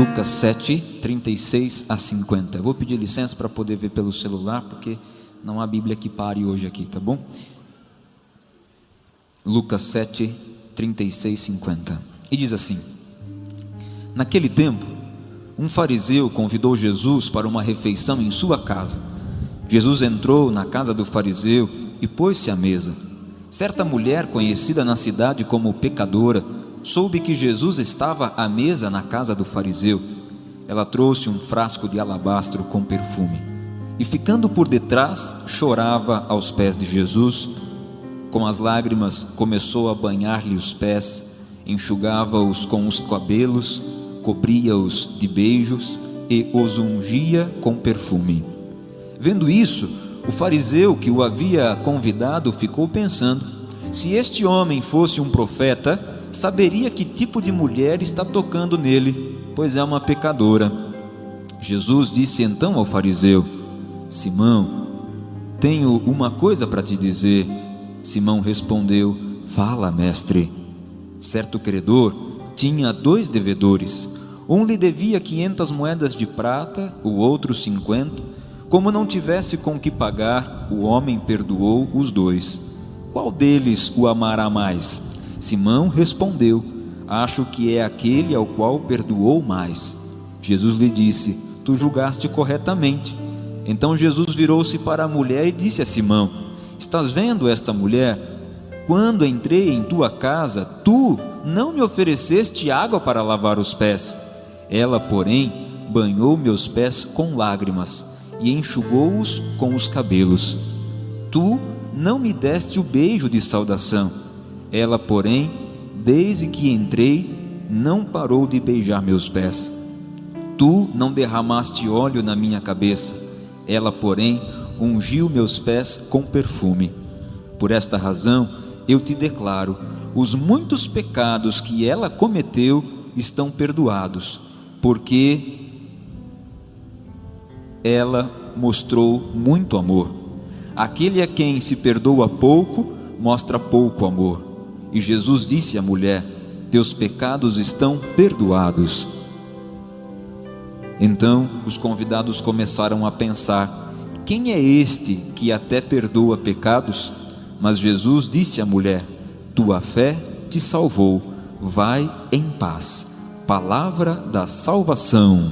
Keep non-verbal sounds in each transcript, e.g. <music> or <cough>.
Lucas 7, 36 a 50. Eu vou pedir licença para poder ver pelo celular, porque não há Bíblia que pare hoje aqui, tá bom? Lucas 7, 36, 50. E diz assim: Naquele tempo, um fariseu convidou Jesus para uma refeição em sua casa. Jesus entrou na casa do fariseu e pôs-se à mesa. Certa mulher, conhecida na cidade como pecadora, soube que Jesus estava à mesa na casa do fariseu. Ela trouxe um frasco de alabastro com perfume e, ficando por detrás, chorava aos pés de Jesus. Com as lágrimas, começou a banhar-lhe os pés, enxugava-os com os cabelos, cobria-os de beijos e os ungia com perfume. Vendo isso, o fariseu que o havia convidado ficou pensando: se este homem fosse um profeta, saberia que tipo de mulher está tocando nele, pois é uma pecadora. Jesus disse então ao fariseu: Simão, tenho uma coisa para te dizer. Simão respondeu: Fala, mestre. Certo credor tinha dois devedores. Um lhe devia quinhentas moedas de prata, o outro cinquenta. Como não tivesse com que pagar, o homem perdoou os dois. Qual deles o amará mais? Simão respondeu: Acho que é aquele ao qual perdoou mais. Jesus lhe disse: Tu julgaste corretamente. Então Jesus virou-se para a mulher e disse a Simão: Estás vendo esta mulher? Quando entrei em tua casa, tu não me ofereceste água para lavar os pés. Ela, porém, banhou meus pés com lágrimas e enxugou-os com os cabelos. Tu não me deste o beijo de saudação ela, porém, desde que entrei, não parou de beijar meus pés. Tu não derramaste óleo na minha cabeça. Ela, porém, ungiu meus pés com perfume. Por esta razão, eu te declaro: os muitos pecados que ela cometeu estão perdoados, porque ela mostrou muito amor. Aquele a quem se perdoa pouco, mostra pouco amor. E Jesus disse à mulher: Teus pecados estão perdoados. Então os convidados começaram a pensar: Quem é este que até perdoa pecados? Mas Jesus disse à mulher: Tua fé te salvou, vai em paz. Palavra da salvação.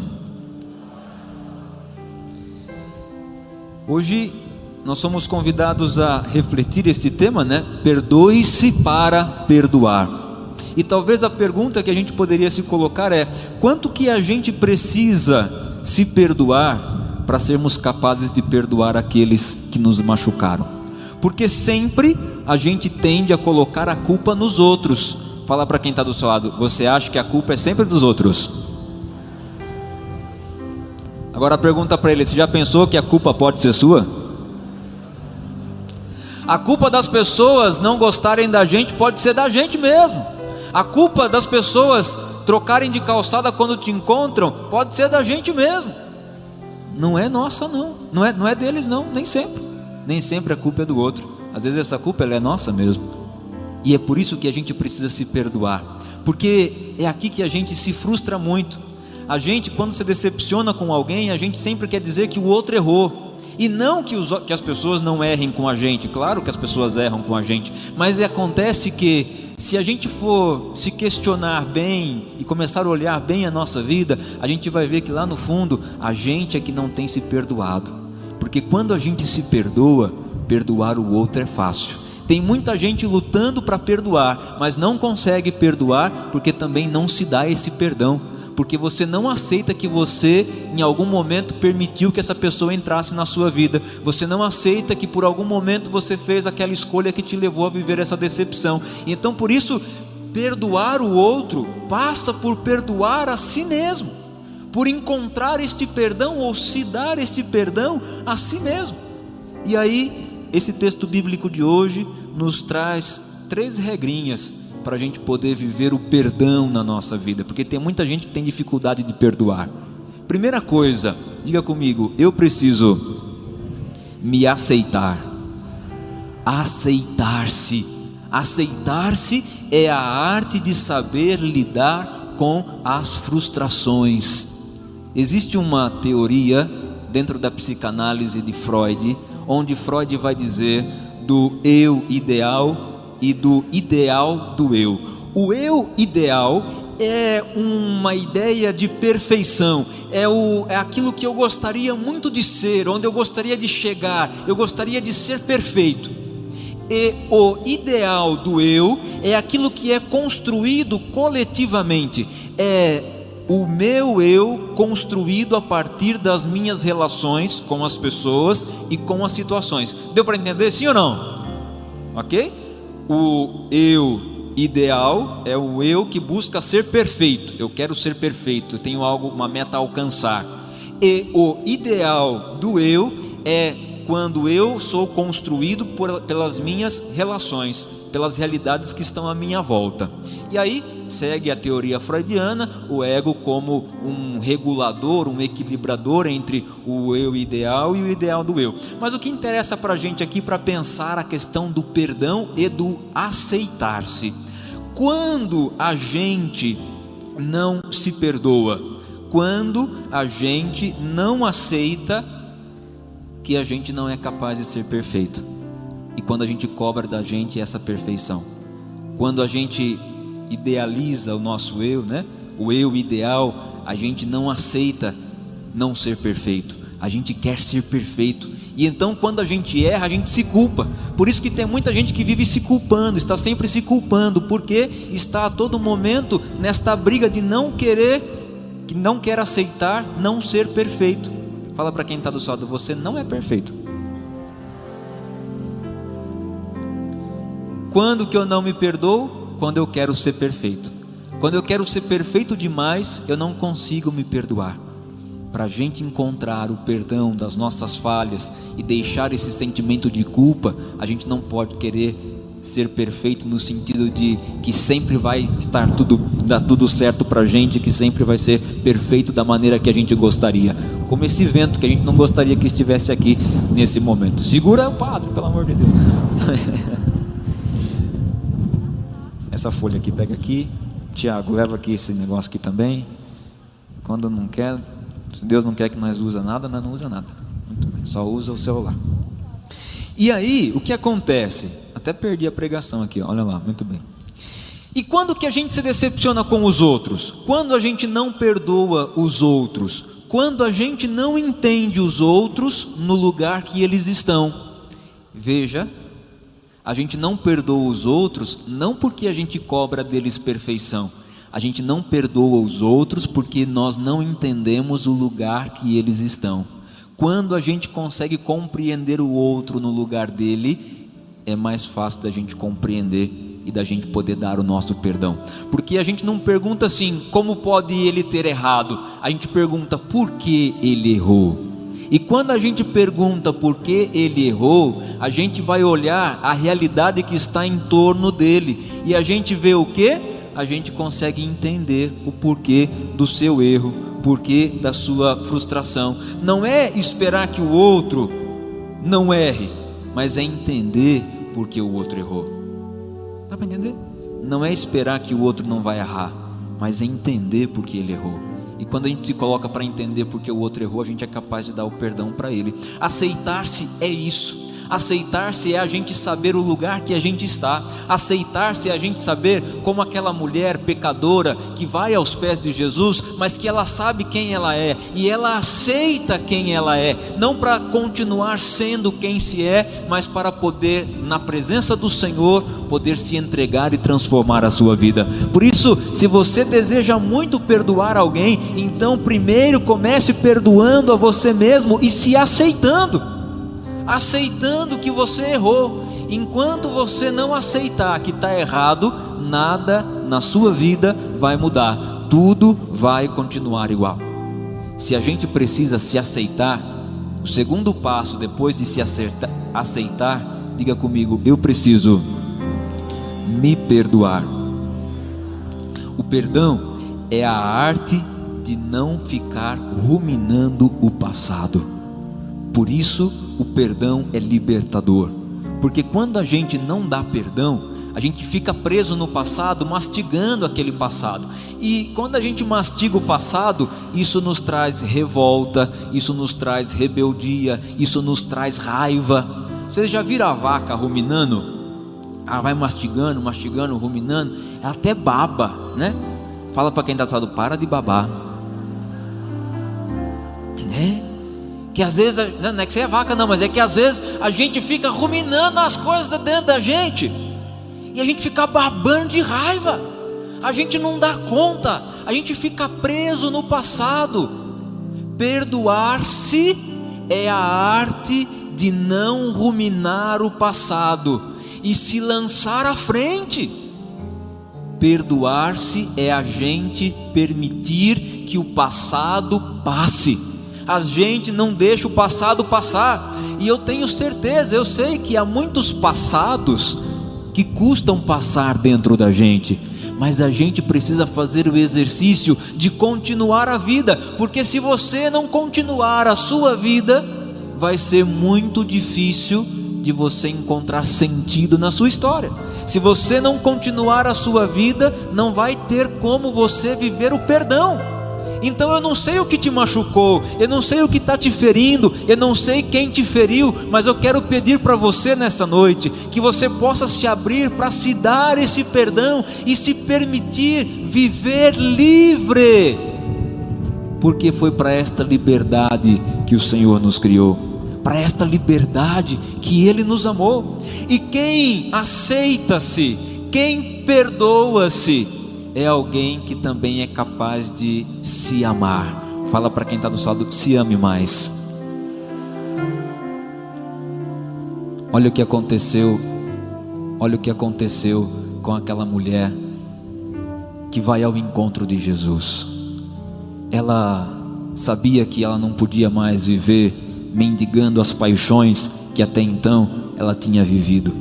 Hoje nós somos convidados a refletir este tema, né? Perdoe-se para perdoar. E talvez a pergunta que a gente poderia se colocar é: quanto que a gente precisa se perdoar para sermos capazes de perdoar aqueles que nos machucaram? Porque sempre a gente tende a colocar a culpa nos outros. Fala para quem está do seu lado, você acha que a culpa é sempre dos outros? Agora pergunta para ele: você já pensou que a culpa pode ser sua? A culpa das pessoas não gostarem da gente pode ser da gente mesmo. A culpa das pessoas trocarem de calçada quando te encontram pode ser da gente mesmo. Não é nossa não, não é, não é deles não, nem sempre. Nem sempre a culpa é do outro. Às vezes essa culpa ela é nossa mesmo. E é por isso que a gente precisa se perdoar, porque é aqui que a gente se frustra muito. A gente, quando se decepciona com alguém, a gente sempre quer dizer que o outro errou. E não que, os, que as pessoas não errem com a gente, claro que as pessoas erram com a gente, mas acontece que se a gente for se questionar bem e começar a olhar bem a nossa vida, a gente vai ver que lá no fundo a gente é que não tem se perdoado. Porque quando a gente se perdoa, perdoar o outro é fácil. Tem muita gente lutando para perdoar, mas não consegue perdoar porque também não se dá esse perdão porque você não aceita que você, em algum momento, permitiu que essa pessoa entrasse na sua vida, você não aceita que por algum momento você fez aquela escolha que te levou a viver essa decepção. Então, por isso, perdoar o outro passa por perdoar a si mesmo, por encontrar este perdão ou se dar este perdão a si mesmo. E aí, esse texto bíblico de hoje nos traz três regrinhas para a gente poder viver o perdão na nossa vida, porque tem muita gente que tem dificuldade de perdoar. Primeira coisa, diga comigo, eu preciso me aceitar. Aceitar-se. Aceitar-se é a arte de saber lidar com as frustrações. Existe uma teoria dentro da psicanálise de Freud, onde Freud vai dizer do eu ideal e do ideal do eu. O eu ideal é uma ideia de perfeição, é, o, é aquilo que eu gostaria muito de ser, onde eu gostaria de chegar, eu gostaria de ser perfeito. E o ideal do eu é aquilo que é construído coletivamente, é o meu eu construído a partir das minhas relações com as pessoas e com as situações. Deu para entender sim ou não? Ok? O eu ideal é o eu que busca ser perfeito. Eu quero ser perfeito, eu tenho algo, uma meta a alcançar. E o ideal do eu é quando eu sou construído por, pelas minhas relações, pelas realidades que estão à minha volta. E aí segue a teoria freudiana, o ego como um regulador, um equilibrador entre o eu ideal e o ideal do eu. Mas o que interessa para a gente aqui para pensar a questão do perdão e do aceitar-se. Quando a gente não se perdoa, quando a gente não aceita que a gente não é capaz de ser perfeito, e quando a gente cobra da gente essa perfeição, quando a gente idealiza o nosso eu, né? O eu ideal, a gente não aceita não ser perfeito. A gente quer ser perfeito. E então, quando a gente erra, a gente se culpa. Por isso que tem muita gente que vive se culpando, está sempre se culpando, porque está a todo momento nesta briga de não querer, que não quer aceitar não ser perfeito. Fala para quem está do seu lado, você não é perfeito. Quando que eu não me perdoo? quando eu quero ser perfeito. Quando eu quero ser perfeito demais, eu não consigo me perdoar. Para a gente encontrar o perdão das nossas falhas e deixar esse sentimento de culpa, a gente não pode querer ser perfeito no sentido de que sempre vai estar tudo dar tudo certo para a gente, que sempre vai ser perfeito da maneira que a gente gostaria. Como esse vento que a gente não gostaria que estivesse aqui nesse momento. Segura o padre, pelo amor de Deus. <laughs> essa folha aqui, pega aqui. Tiago, leva aqui esse negócio aqui também. Quando não quer, se Deus não quer que nós use nada, nós não usa nada. Muito bem, só usa o celular. E aí, o que acontece? Até perdi a pregação aqui, olha lá, muito bem. E quando que a gente se decepciona com os outros? Quando a gente não perdoa os outros? Quando a gente não entende os outros no lugar que eles estão? Veja a gente não perdoa os outros não porque a gente cobra deles perfeição. A gente não perdoa os outros porque nós não entendemos o lugar que eles estão. Quando a gente consegue compreender o outro no lugar dele, é mais fácil da gente compreender e da gente poder dar o nosso perdão. Porque a gente não pergunta assim, como pode ele ter errado? A gente pergunta por que ele errou. E quando a gente pergunta por que ele errou, a gente vai olhar a realidade que está em torno dele e a gente vê o que? A gente consegue entender o porquê do seu erro, porquê da sua frustração. Não é esperar que o outro não erre, mas é entender porque o outro errou. Dá para entender? Não é esperar que o outro não vai errar, mas é entender porque ele errou. E quando a gente se coloca para entender porque o outro errou, a gente é capaz de dar o perdão para ele. Aceitar-se é isso. Aceitar-se é a gente saber o lugar que a gente está. Aceitar-se é a gente saber como aquela mulher pecadora que vai aos pés de Jesus, mas que ela sabe quem ela é e ela aceita quem ela é, não para continuar sendo quem se é, mas para poder na presença do Senhor poder se entregar e transformar a sua vida. Por isso, se você deseja muito perdoar alguém, então primeiro comece perdoando a você mesmo e se aceitando aceitando que você errou. Enquanto você não aceitar que está errado, nada na sua vida vai mudar, tudo vai continuar igual. Se a gente precisa se aceitar, o segundo passo depois de se acertar, aceitar, diga comigo, eu preciso me perdoar. O perdão é a arte de não ficar ruminando o passado. Por isso, o perdão é libertador. Porque quando a gente não dá perdão, a gente fica preso no passado, mastigando aquele passado. E quando a gente mastiga o passado, isso nos traz revolta, isso nos traz rebeldia, isso nos traz raiva. Você já viram a vaca ruminando? Ela vai mastigando, mastigando, ruminando, ela até baba, né? Fala para quem está assado, para de babar. Né? Que às vezes, não é que você é vaca, não, mas é que às vezes a gente fica ruminando as coisas dentro da gente, e a gente fica babando de raiva, a gente não dá conta, a gente fica preso no passado. Perdoar-se é a arte de não ruminar o passado e se lançar à frente. Perdoar-se é a gente permitir que o passado passe a gente não deixa o passado passar. E eu tenho certeza, eu sei que há muitos passados que custam passar dentro da gente. Mas a gente precisa fazer o exercício de continuar a vida, porque se você não continuar a sua vida, vai ser muito difícil de você encontrar sentido na sua história. Se você não continuar a sua vida, não vai ter como você viver o perdão. Então eu não sei o que te machucou, eu não sei o que está te ferindo, eu não sei quem te feriu, mas eu quero pedir para você nessa noite que você possa se abrir para se dar esse perdão e se permitir viver livre, porque foi para esta liberdade que o Senhor nos criou. Para esta liberdade que Ele nos amou, e quem aceita-se, quem perdoa-se, é alguém que também é capaz de se amar. Fala para quem está do seu lado, se ame mais. Olha o que aconteceu, olha o que aconteceu com aquela mulher que vai ao encontro de Jesus. Ela sabia que ela não podia mais viver mendigando as paixões que até então ela tinha vivido,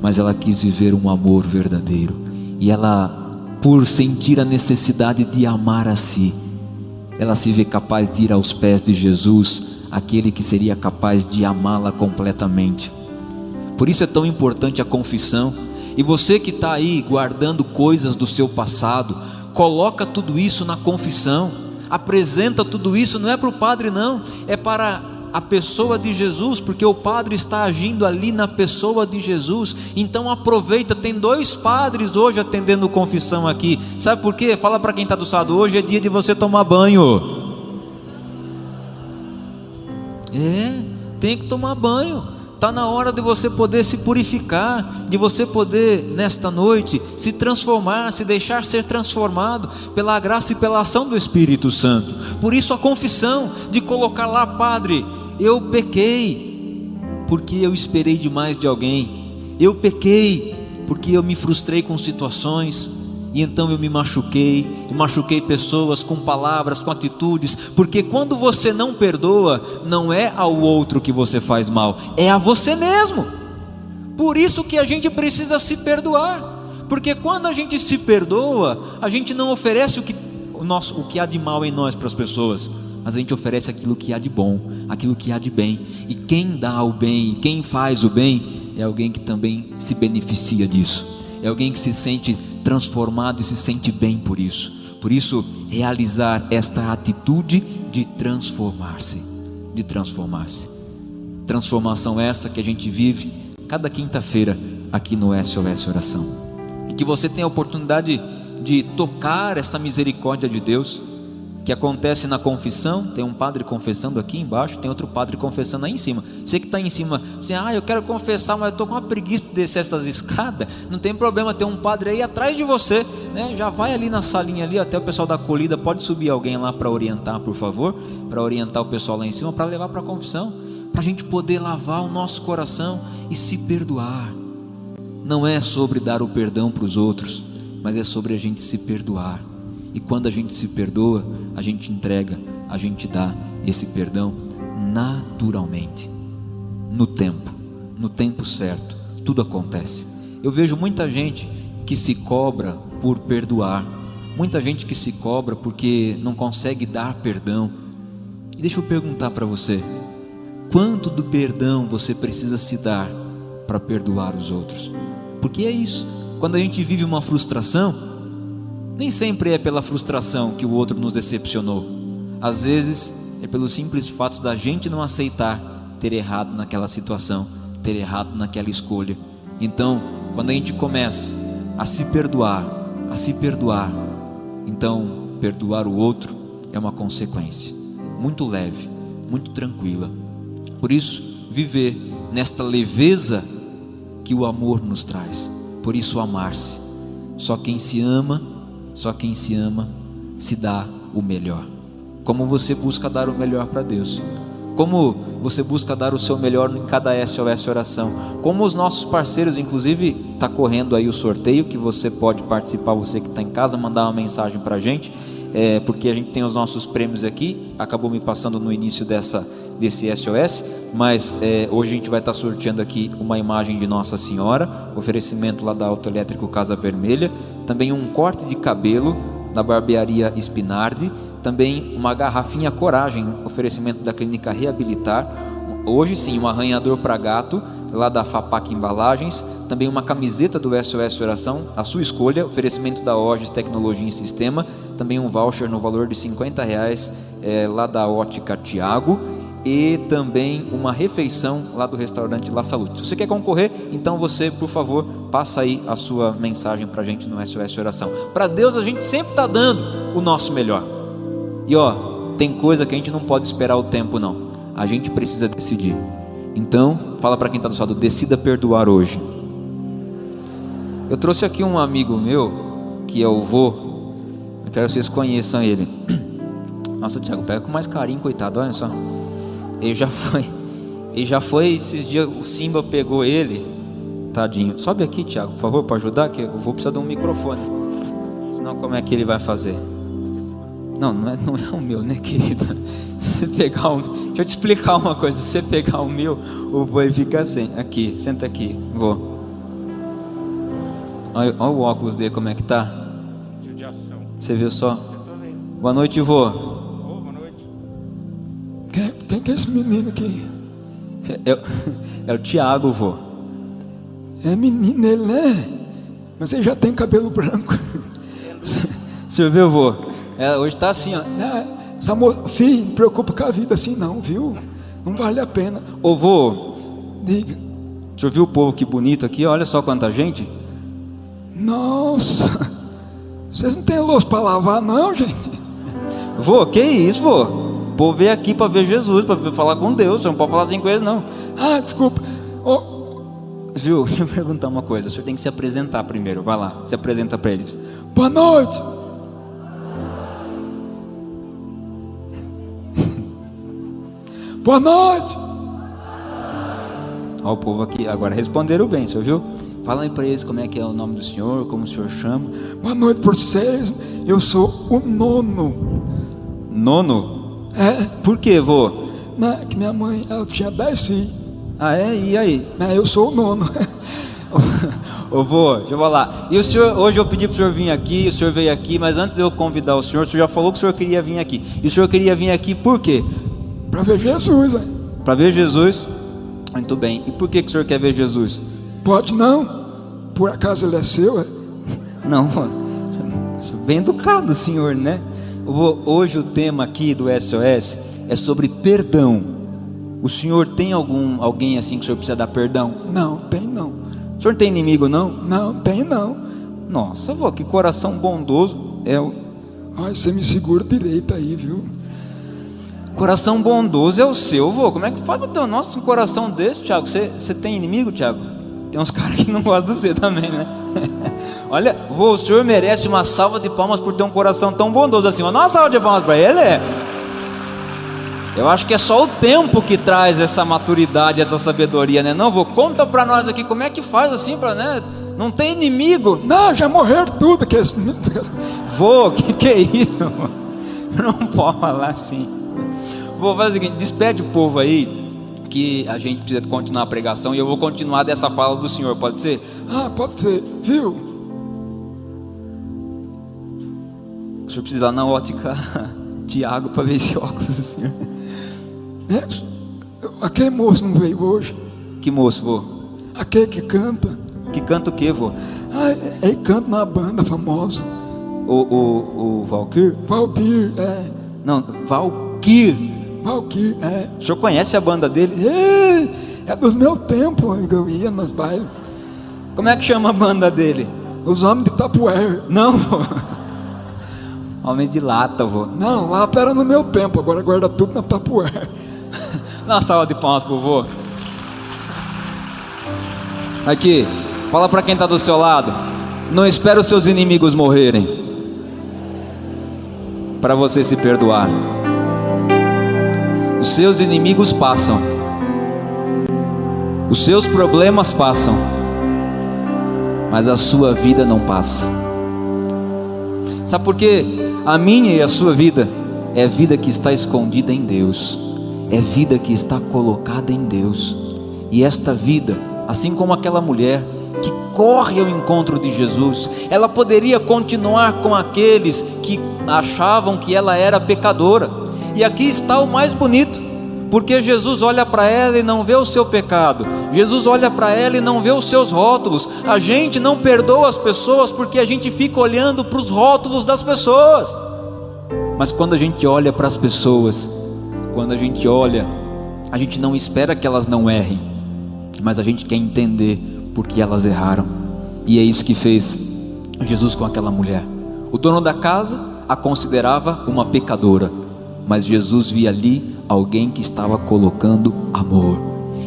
mas ela quis viver um amor verdadeiro. E ela por sentir a necessidade de amar a si, ela se vê capaz de ir aos pés de Jesus, aquele que seria capaz de amá-la completamente. Por isso é tão importante a confissão. E você que está aí guardando coisas do seu passado, coloca tudo isso na confissão, apresenta tudo isso, não é para o padre, não, é para a pessoa de Jesus, porque o padre está agindo ali na pessoa de Jesus. Então aproveita, tem dois padres hoje atendendo confissão aqui. Sabe por quê? Fala para quem está do lado, hoje é dia de você tomar banho. É, tem que tomar banho. Está na hora de você poder se purificar, de você poder, nesta noite, se transformar, se deixar ser transformado pela graça e pela ação do Espírito Santo. Por isso, a confissão de colocar lá, Padre, eu pequei porque eu esperei demais de alguém. Eu pequei porque eu me frustrei com situações e então eu me machuquei, e machuquei pessoas com palavras, com atitudes, porque quando você não perdoa, não é ao outro que você faz mal, é a você mesmo. Por isso que a gente precisa se perdoar, porque quando a gente se perdoa, a gente não oferece o que, o nosso, o que há de mal em nós para as pessoas, mas a gente oferece aquilo que há de bom, aquilo que há de bem. E quem dá o bem, quem faz o bem, é alguém que também se beneficia disso. é alguém que se sente transformado e se sente bem por isso. Por isso, realizar esta atitude de transformar-se, de transformar-se. Transformação essa que a gente vive cada quinta-feira aqui no SOS Oração. E que você tenha a oportunidade de tocar essa misericórdia de Deus que acontece na confissão, tem um padre confessando aqui embaixo, tem outro padre confessando aí em cima. Você que está em cima, você, ah, eu quero confessar, mas eu estou com uma preguiça de descer essas escadas, não tem problema, tem um padre aí atrás de você, né? já vai ali na salinha ali, até o pessoal da acolhida, pode subir alguém lá para orientar, por favor, para orientar o pessoal lá em cima, para levar para a confissão, para a gente poder lavar o nosso coração e se perdoar. Não é sobre dar o perdão para os outros, mas é sobre a gente se perdoar. E quando a gente se perdoa, a gente entrega, a gente dá esse perdão naturalmente, no tempo, no tempo certo, tudo acontece. Eu vejo muita gente que se cobra por perdoar, muita gente que se cobra porque não consegue dar perdão. E deixa eu perguntar para você: quanto do perdão você precisa se dar para perdoar os outros? Porque é isso, quando a gente vive uma frustração, nem sempre é pela frustração que o outro nos decepcionou. Às vezes é pelo simples fato da gente não aceitar ter errado naquela situação, ter errado naquela escolha. Então, quando a gente começa a se perdoar, a se perdoar, então perdoar o outro é uma consequência muito leve, muito tranquila. Por isso, viver nesta leveza que o amor nos traz. Por isso, amar-se. Só quem se ama só quem se ama se dá o melhor. Como você busca dar o melhor para Deus? Como você busca dar o seu melhor em cada SOS oração? Como os nossos parceiros, inclusive, está correndo aí o sorteio que você pode participar, você que está em casa, mandar uma mensagem para a gente, é, porque a gente tem os nossos prêmios aqui. Acabou me passando no início dessa desse SOS, mas é, hoje a gente vai estar tá sorteando aqui uma imagem de Nossa Senhora, oferecimento lá da Autoelétrico Casa Vermelha, também um corte de cabelo da barbearia Spinardi, também uma garrafinha Coragem, oferecimento da Clínica Reabilitar, hoje sim um arranhador para gato lá da Fapac Embalagens, também uma camiseta do SOS Oração, a sua escolha, oferecimento da Orges Tecnologia em Sistema, também um voucher no valor de 50 reais é, lá da Ótica Tiago e também uma refeição lá do restaurante La Salute. Se você quer concorrer, então você, por favor, passa aí a sua mensagem para a gente no SOS Oração. Para Deus a gente sempre está dando o nosso melhor. E ó, tem coisa que a gente não pode esperar o tempo não. A gente precisa decidir. Então, fala para quem está do lado, decida perdoar hoje. Eu trouxe aqui um amigo meu, que é o vô. Eu quero que vocês conheçam ele. <clears throat> Nossa, Tiago, pega com mais carinho, coitado, olha só. Ele já foi. Ele já foi, esses dias o Simba pegou ele. Tadinho. Sobe aqui, Tiago, por favor, para ajudar, que eu vou precisar de um microfone. Senão como é que ele vai fazer? Não, não é, não é o meu, né, querida? <laughs> Se pegar o, deixa eu te explicar uma coisa. Se você pegar o meu, o boi fica assim. Aqui, senta aqui, vou. Olha, olha o óculos dele como é que tá. Você viu só? Boa noite, vô. Que é esse menino aqui? É, é o Tiago, vô. É menino ele, né? Mas ele já tem cabelo branco. <laughs> Você viu, vô? É, hoje está assim, ó. É, essa moça, filho, não preocupa com a vida assim não, viu? Não vale a pena. Ô vô, Diga. Você viu o povo que bonito aqui? Olha só quanta gente. Nossa, vocês não têm louça para lavar não, gente? Vô, que isso, vô? O povo veio aqui para ver Jesus, para falar com Deus. Você não pode falar assim com eles, não. Ah, desculpa. Oh. Viu? <laughs> Deixa eu perguntar uma coisa. O senhor tem que se apresentar primeiro. Vai lá, se apresenta para eles. Boa noite. <laughs> Boa noite. Olha o povo aqui. Agora responderam bem, senhor viu? Fala aí para eles como é que é o nome do senhor, como o senhor chama. Boa noite por vocês. Eu sou o nono. Nono? É. Por que, vô? Não, é que minha mãe, ela tinha dez filhos. Ah, é? E aí? É, eu sou o nono. <laughs> Ô vô, deixa eu falar. E o senhor, hoje eu pedi para o senhor vir aqui, o senhor veio aqui, mas antes de eu convidar o senhor, o senhor já falou que o senhor queria vir aqui. E o senhor queria vir aqui por quê? Para ver Jesus, hein? Para ver Jesus? Muito bem. E por que, que o senhor quer ver Jesus? Pode não. por acaso ele é seu? É? Não, <laughs> bem educado, senhor, né? Hoje o tema aqui do SOS é sobre perdão. O senhor tem algum alguém assim que o senhor precisa dar perdão? Não, tem não. O senhor tem inimigo não? Não, tem não. Nossa, vô, que coração bondoso é o. Ai, você me segura direito aí, viu? Coração bondoso é o seu, vô. Como é que faz o teu nosso um coração desse, Tiago? Você, você tem inimigo, Tiago? Tem uns <laughs> caras que não gostam de você também, né? <laughs> Olha, vô, o senhor merece uma salva de palmas por ter um coração tão bondoso assim. Uma salva de palmas para ele. Eu acho que é só o tempo que traz essa maturidade, essa sabedoria, né? Não, vô, conta para nós aqui como é que faz assim para, né? Não tem inimigo. Não, já morreram tudo. Que... Vô, <laughs> que que é isso? Não pode falar assim. Vou fazer o seguinte: despede o povo aí, que a gente precisa continuar a pregação e eu vou continuar dessa fala do Senhor, pode ser? Ah, pode ser, viu? O senhor precisa ir lá na ótica <laughs> Tiago para ver esse óculos do senhor. É, aquele moço não veio hoje. Que moço, vô? Aquele que canta. Que canta o que, vô? Ah, ele canta na banda famosa. O, o, o Valkyr? Valkyr, é. Não, Valkyr. Valkyr, é. O senhor conhece a banda dele? É, é dos meus tempos que eu ia nas bailes. Como é que chama a banda dele? Os Homens de Tapuer. Não, vô. <laughs> Homens de lata, vô. Não, lá era no meu tempo, agora guarda tudo na Tapuer. Dá uma salva de palmas pro vô. Aqui, fala para quem está do seu lado. Não espera os seus inimigos morrerem para você se perdoar. Os seus inimigos passam. Os seus problemas passam. Mas a sua vida não passa. Sabe por quê? A minha e a sua vida é vida que está escondida em Deus. É vida que está colocada em Deus. E esta vida, assim como aquela mulher que corre ao encontro de Jesus, ela poderia continuar com aqueles que achavam que ela era pecadora. E aqui está o mais bonito, porque Jesus olha para ela e não vê o seu pecado, Jesus olha para ela e não vê os seus rótulos. A gente não perdoa as pessoas porque a gente fica olhando para os rótulos das pessoas. Mas quando a gente olha para as pessoas, quando a gente olha, a gente não espera que elas não errem, mas a gente quer entender por que elas erraram. E é isso que fez Jesus com aquela mulher. O dono da casa a considerava uma pecadora, mas Jesus via ali alguém que estava colocando amor.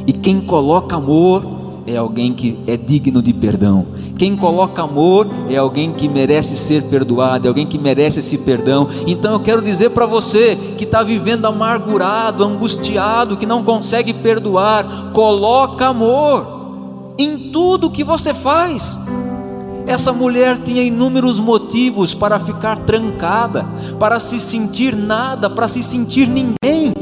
E quem coloca amor é alguém que é digno de perdão. Quem coloca amor é alguém que merece ser perdoado, é alguém que merece esse perdão. Então eu quero dizer para você que está vivendo amargurado, angustiado, que não consegue perdoar, coloca amor em tudo que você faz. Essa mulher tinha inúmeros motivos para ficar trancada, para se sentir nada, para se sentir ninguém.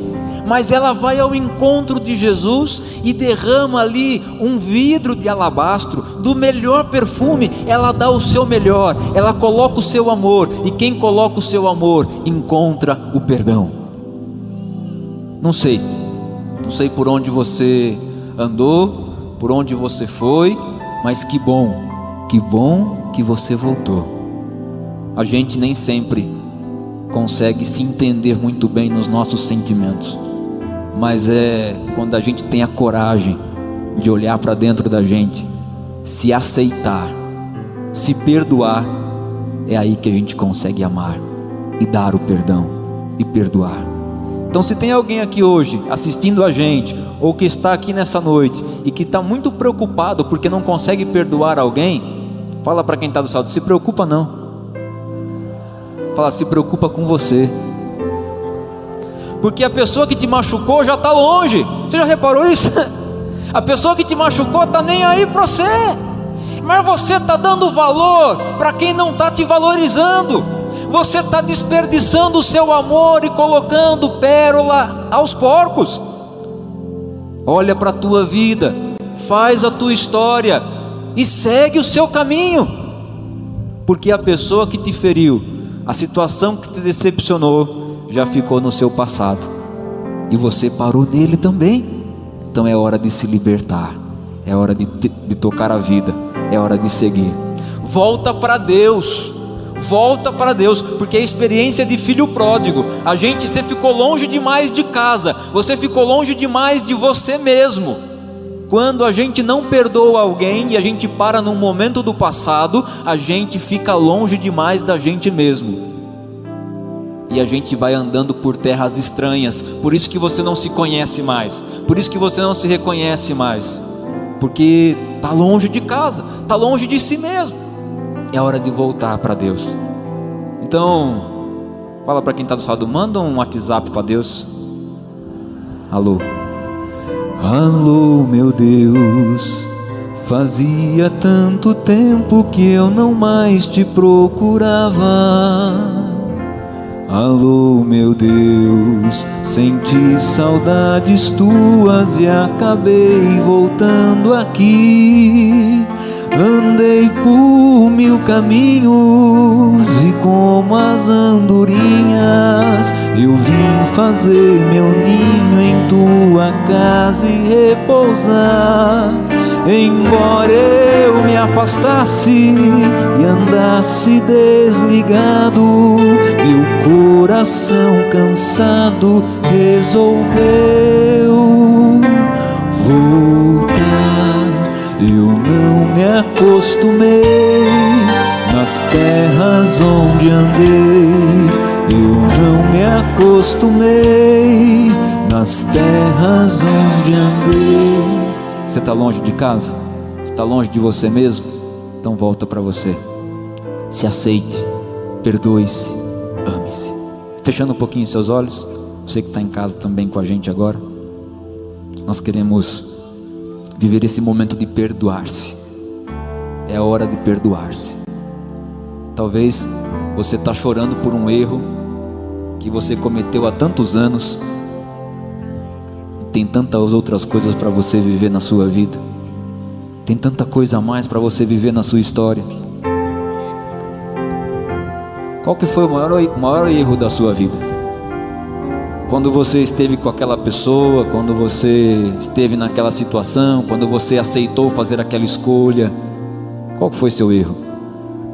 Mas ela vai ao encontro de Jesus e derrama ali um vidro de alabastro do melhor perfume. Ela dá o seu melhor, ela coloca o seu amor, e quem coloca o seu amor encontra o perdão. Não sei, não sei por onde você andou, por onde você foi, mas que bom que bom que você voltou. A gente nem sempre consegue se entender muito bem nos nossos sentimentos, mas é quando a gente tem a coragem de olhar para dentro da gente, se aceitar, se perdoar, é aí que a gente consegue amar e dar o perdão e perdoar. Então, se tem alguém aqui hoje assistindo a gente, ou que está aqui nessa noite e que está muito preocupado porque não consegue perdoar alguém, Fala para quem está do salto, se preocupa não. Fala, se preocupa com você. Porque a pessoa que te machucou já está longe. Você já reparou isso? <laughs> A pessoa que te machucou está nem aí para você. Mas você está dando valor para quem não está te valorizando. Você está desperdiçando o seu amor e colocando pérola aos porcos. Olha para a tua vida, faz a tua história e segue o seu caminho, porque a pessoa que te feriu, a situação que te decepcionou, já ficou no seu passado e você parou nele também. Então é hora de se libertar, é hora de, de tocar a vida, é hora de seguir. Volta para Deus. Volta para Deus, porque a experiência de filho pródigo, a gente, você ficou longe demais de casa, você ficou longe demais de você mesmo. Quando a gente não perdoa alguém e a gente para num momento do passado, a gente fica longe demais da gente mesmo. E a gente vai andando por terras estranhas, por isso que você não se conhece mais, por isso que você não se reconhece mais, porque está longe de casa, está longe de si mesmo é hora de voltar para Deus. Então, fala para quem está do lado, manda um WhatsApp para Deus. Alô. Alô, meu Deus. Fazia tanto tempo que eu não mais te procurava. Alô, meu Deus, senti saudades tuas e acabei voltando aqui. Andei por mil caminhos e como as andorinhas eu vim fazer meu ninho em tua casa e repousar. Embora eu me afastasse e andasse desligado, meu coração cansado resolveu me acostumei nas terras onde andei. Eu não me acostumei nas terras onde andei. Você está longe de casa? Está longe de você mesmo? Então volta para você. Se aceite, perdoe-se, ame-se. Fechando um pouquinho seus olhos, você que está em casa também com a gente agora. Nós queremos viver esse momento de perdoar-se. É a hora de perdoar-se. Talvez você está chorando por um erro que você cometeu há tantos anos tem tantas outras coisas para você viver na sua vida. Tem tanta coisa a mais para você viver na sua história. Qual que foi o maior, maior erro da sua vida? Quando você esteve com aquela pessoa, quando você esteve naquela situação, quando você aceitou fazer aquela escolha, qual foi seu erro?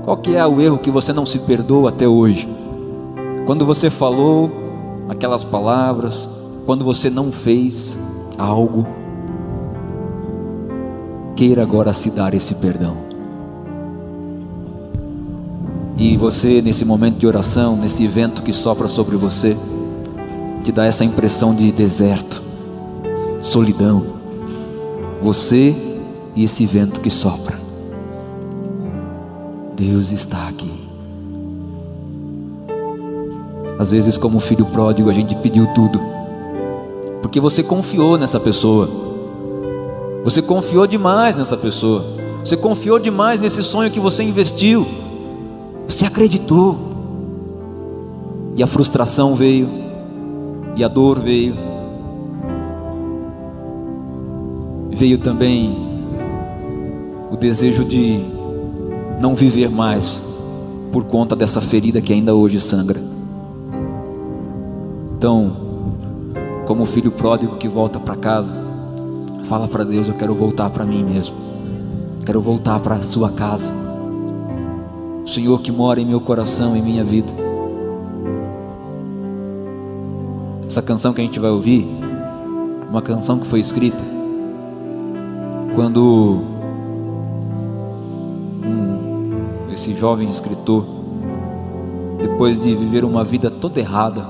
Qual que é o erro que você não se perdoa até hoje? Quando você falou aquelas palavras, quando você não fez algo, queira agora se dar esse perdão. E você, nesse momento de oração, nesse vento que sopra sobre você, te dá essa impressão de deserto, solidão. Você e esse vento que sopra. Deus está aqui. Às vezes, como filho pródigo, a gente pediu tudo porque você confiou nessa pessoa. Você confiou demais nessa pessoa. Você confiou demais nesse sonho que você investiu. Você acreditou. E a frustração veio. E a dor veio. Veio também o desejo de não viver mais por conta dessa ferida que ainda hoje sangra. Então, como o filho pródigo que volta para casa, fala para Deus: Eu quero voltar para mim mesmo, quero voltar para a sua casa. O Senhor que mora em meu coração, em minha vida. Essa canção que a gente vai ouvir, uma canção que foi escrita quando esse jovem escritor, depois de viver uma vida toda errada,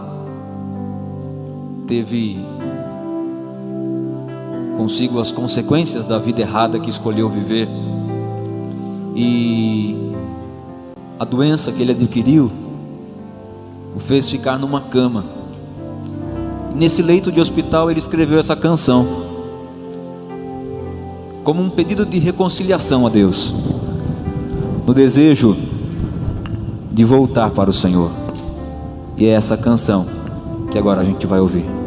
teve consigo as consequências da vida errada que escolheu viver. E a doença que ele adquiriu o fez ficar numa cama. Nesse leito de hospital ele escreveu essa canção como um pedido de reconciliação a Deus, no desejo de voltar para o Senhor. E é essa canção que agora a gente vai ouvir.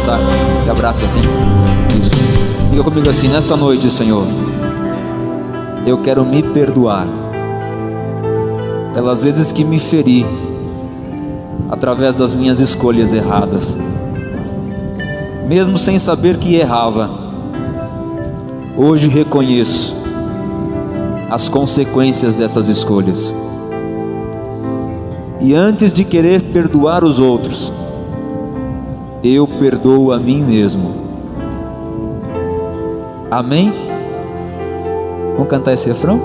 Abraçar. Se abraça assim. Isso. Diga comigo assim: Nesta noite, Senhor, eu quero me perdoar pelas vezes que me feri através das minhas escolhas erradas, mesmo sem saber que errava. Hoje reconheço as consequências dessas escolhas. E antes de querer perdoar os outros, eu perdoo a mim mesmo. Amém? Vamos cantar esse refrão?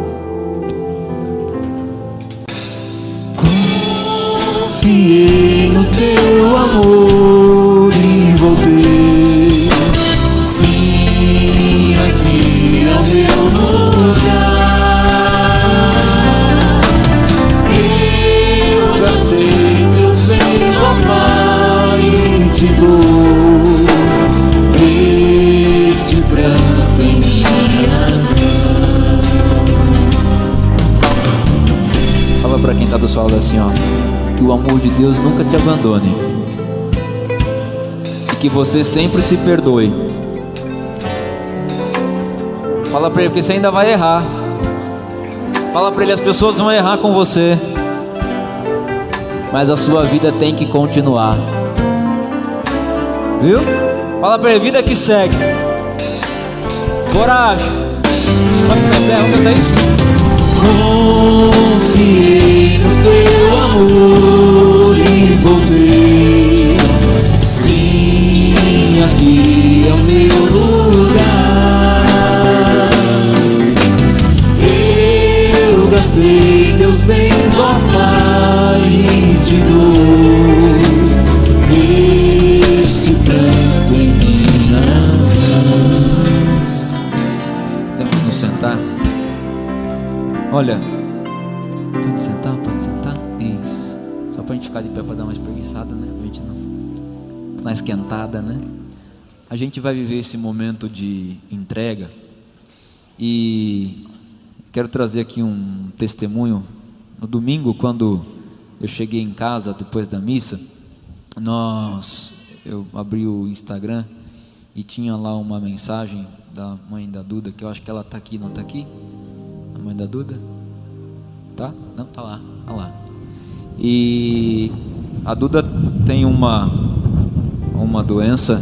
Confiei no teu amor e voltei. Sim, aqui é o meu lugar. Fala para quem está do seu assim, ó. Que o amor de Deus nunca te abandone. E que você sempre se perdoe. Fala para ele que você ainda vai errar. Fala para ele as pessoas vão errar com você. Mas a sua vida tem que continuar. Viu? Fala para ele, vida que segue. Coragem. Em pé, vamos cantar isso? Confiei no teu amor e voltei. Sim, aqui é o meu lugar. Eu gastei teus bens, ó Pai, e te dou Olha, pode sentar, pode sentar. Isso. Só pra gente ficar de pé pra dar uma espreguiçada, né? Pra gente não. Uma esquentada, né? A gente vai viver esse momento de entrega. E quero trazer aqui um testemunho. No domingo, quando eu cheguei em casa depois da missa, nós eu abri o Instagram e tinha lá uma mensagem da mãe da Duda, que eu acho que ela tá aqui, não tá aqui? Mãe da Duda? Tá? Não, tá lá, tá lá. E a Duda tem uma uma doença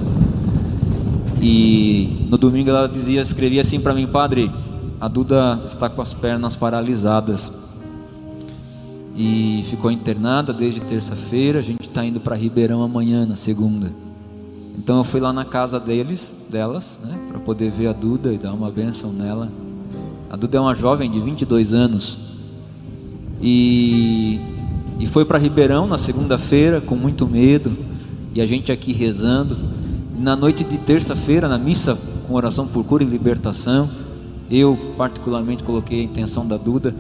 e no domingo ela dizia, escrevia assim para mim, padre, a Duda está com as pernas paralisadas e ficou internada desde terça-feira. A gente está indo para Ribeirão amanhã, na segunda. Então eu fui lá na casa deles, delas, né, para poder ver a Duda e dar uma bênção nela. A Duda é uma jovem de 22 anos e, e foi para Ribeirão na segunda-feira com muito medo e a gente aqui rezando. E na noite de terça-feira, na missa com oração por cura e libertação, eu particularmente coloquei a intenção da Duda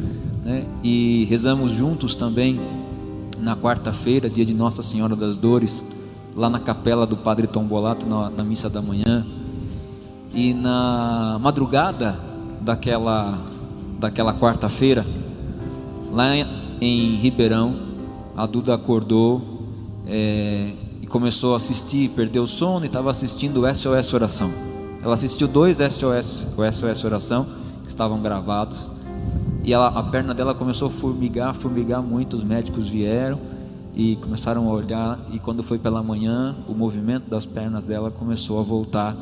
né, e rezamos juntos também na quarta-feira, dia de Nossa Senhora das Dores, lá na capela do Padre Tombolato, na, na missa da manhã. E na madrugada daquela, daquela quarta-feira, lá em, Ribeirão, a Duda acordou é, e começou a assistir, perdeu o sono e estava assistindo o SOS Oração. Ela assistiu dois SOS, o SOS Oração, que estavam gravados, e ela, a perna dela começou a formigar, formigar muito. Os médicos vieram e começaram a olhar. E quando foi pela manhã, o movimento das pernas dela começou a voltar.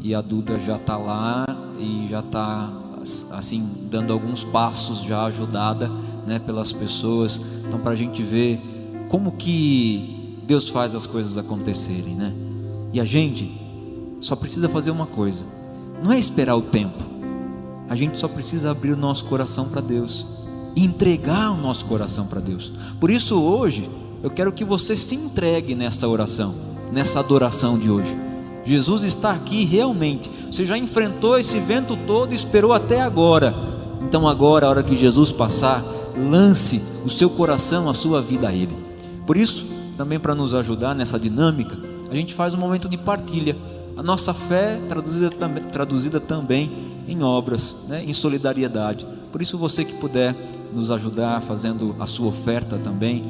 E a Duda já está lá e já está assim dando alguns passos já ajudada, né, pelas pessoas. Então para a gente ver como que Deus faz as coisas acontecerem, né? E a gente só precisa fazer uma coisa. Não é esperar o tempo. A gente só precisa abrir o nosso coração para Deus entregar o nosso coração para Deus. Por isso hoje eu quero que você se entregue nessa oração, nessa adoração de hoje. Jesus está aqui realmente. Você já enfrentou esse vento todo e esperou até agora. Então agora, a hora que Jesus passar, lance o seu coração, a sua vida a Ele. Por isso, também para nos ajudar nessa dinâmica, a gente faz um momento de partilha. A nossa fé traduzida, traduzida também em obras, né, em solidariedade. Por isso, você que puder nos ajudar fazendo a sua oferta também,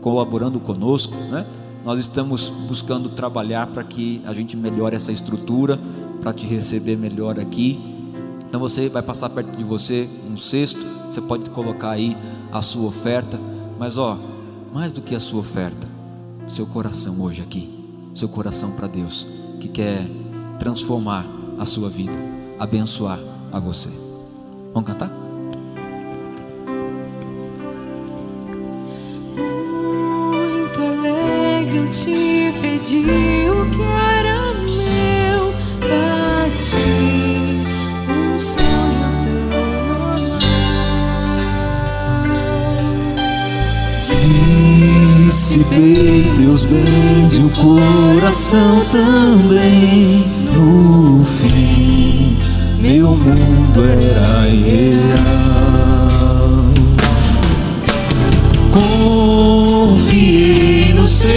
colaborando conosco, né, nós estamos buscando trabalhar para que a gente melhore essa estrutura, para te receber melhor aqui. Então você vai passar perto de você um cesto, você pode colocar aí a sua oferta, mas ó, mais do que a sua oferta, seu coração hoje aqui, seu coração para Deus, que quer transformar a sua vida, abençoar a você. Vamos cantar? Te pedi o que era meu pra ti, um sonho tão normal. Dissipei teus bens e o coração também. No fim, meu mundo era irreal. Confiei no seu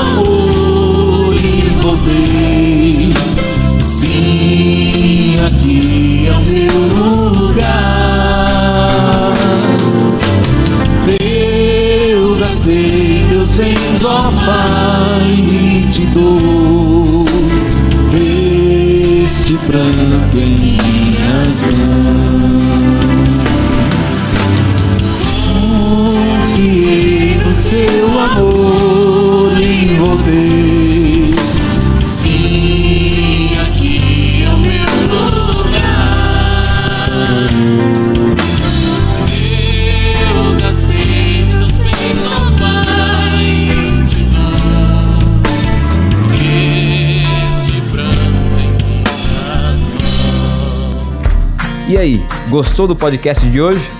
amor e voltei. Sim, aqui é o meu lugar. Eu gastei teus bens, ó Pai, e te dou este pranto em minhas mãos. Confiei no seu amor e. Sim, aqui é o meu lugar. Eu gastei meus bens, ó Pai, te dou este pranto em minhas mãos. E aí, gostou do podcast de hoje?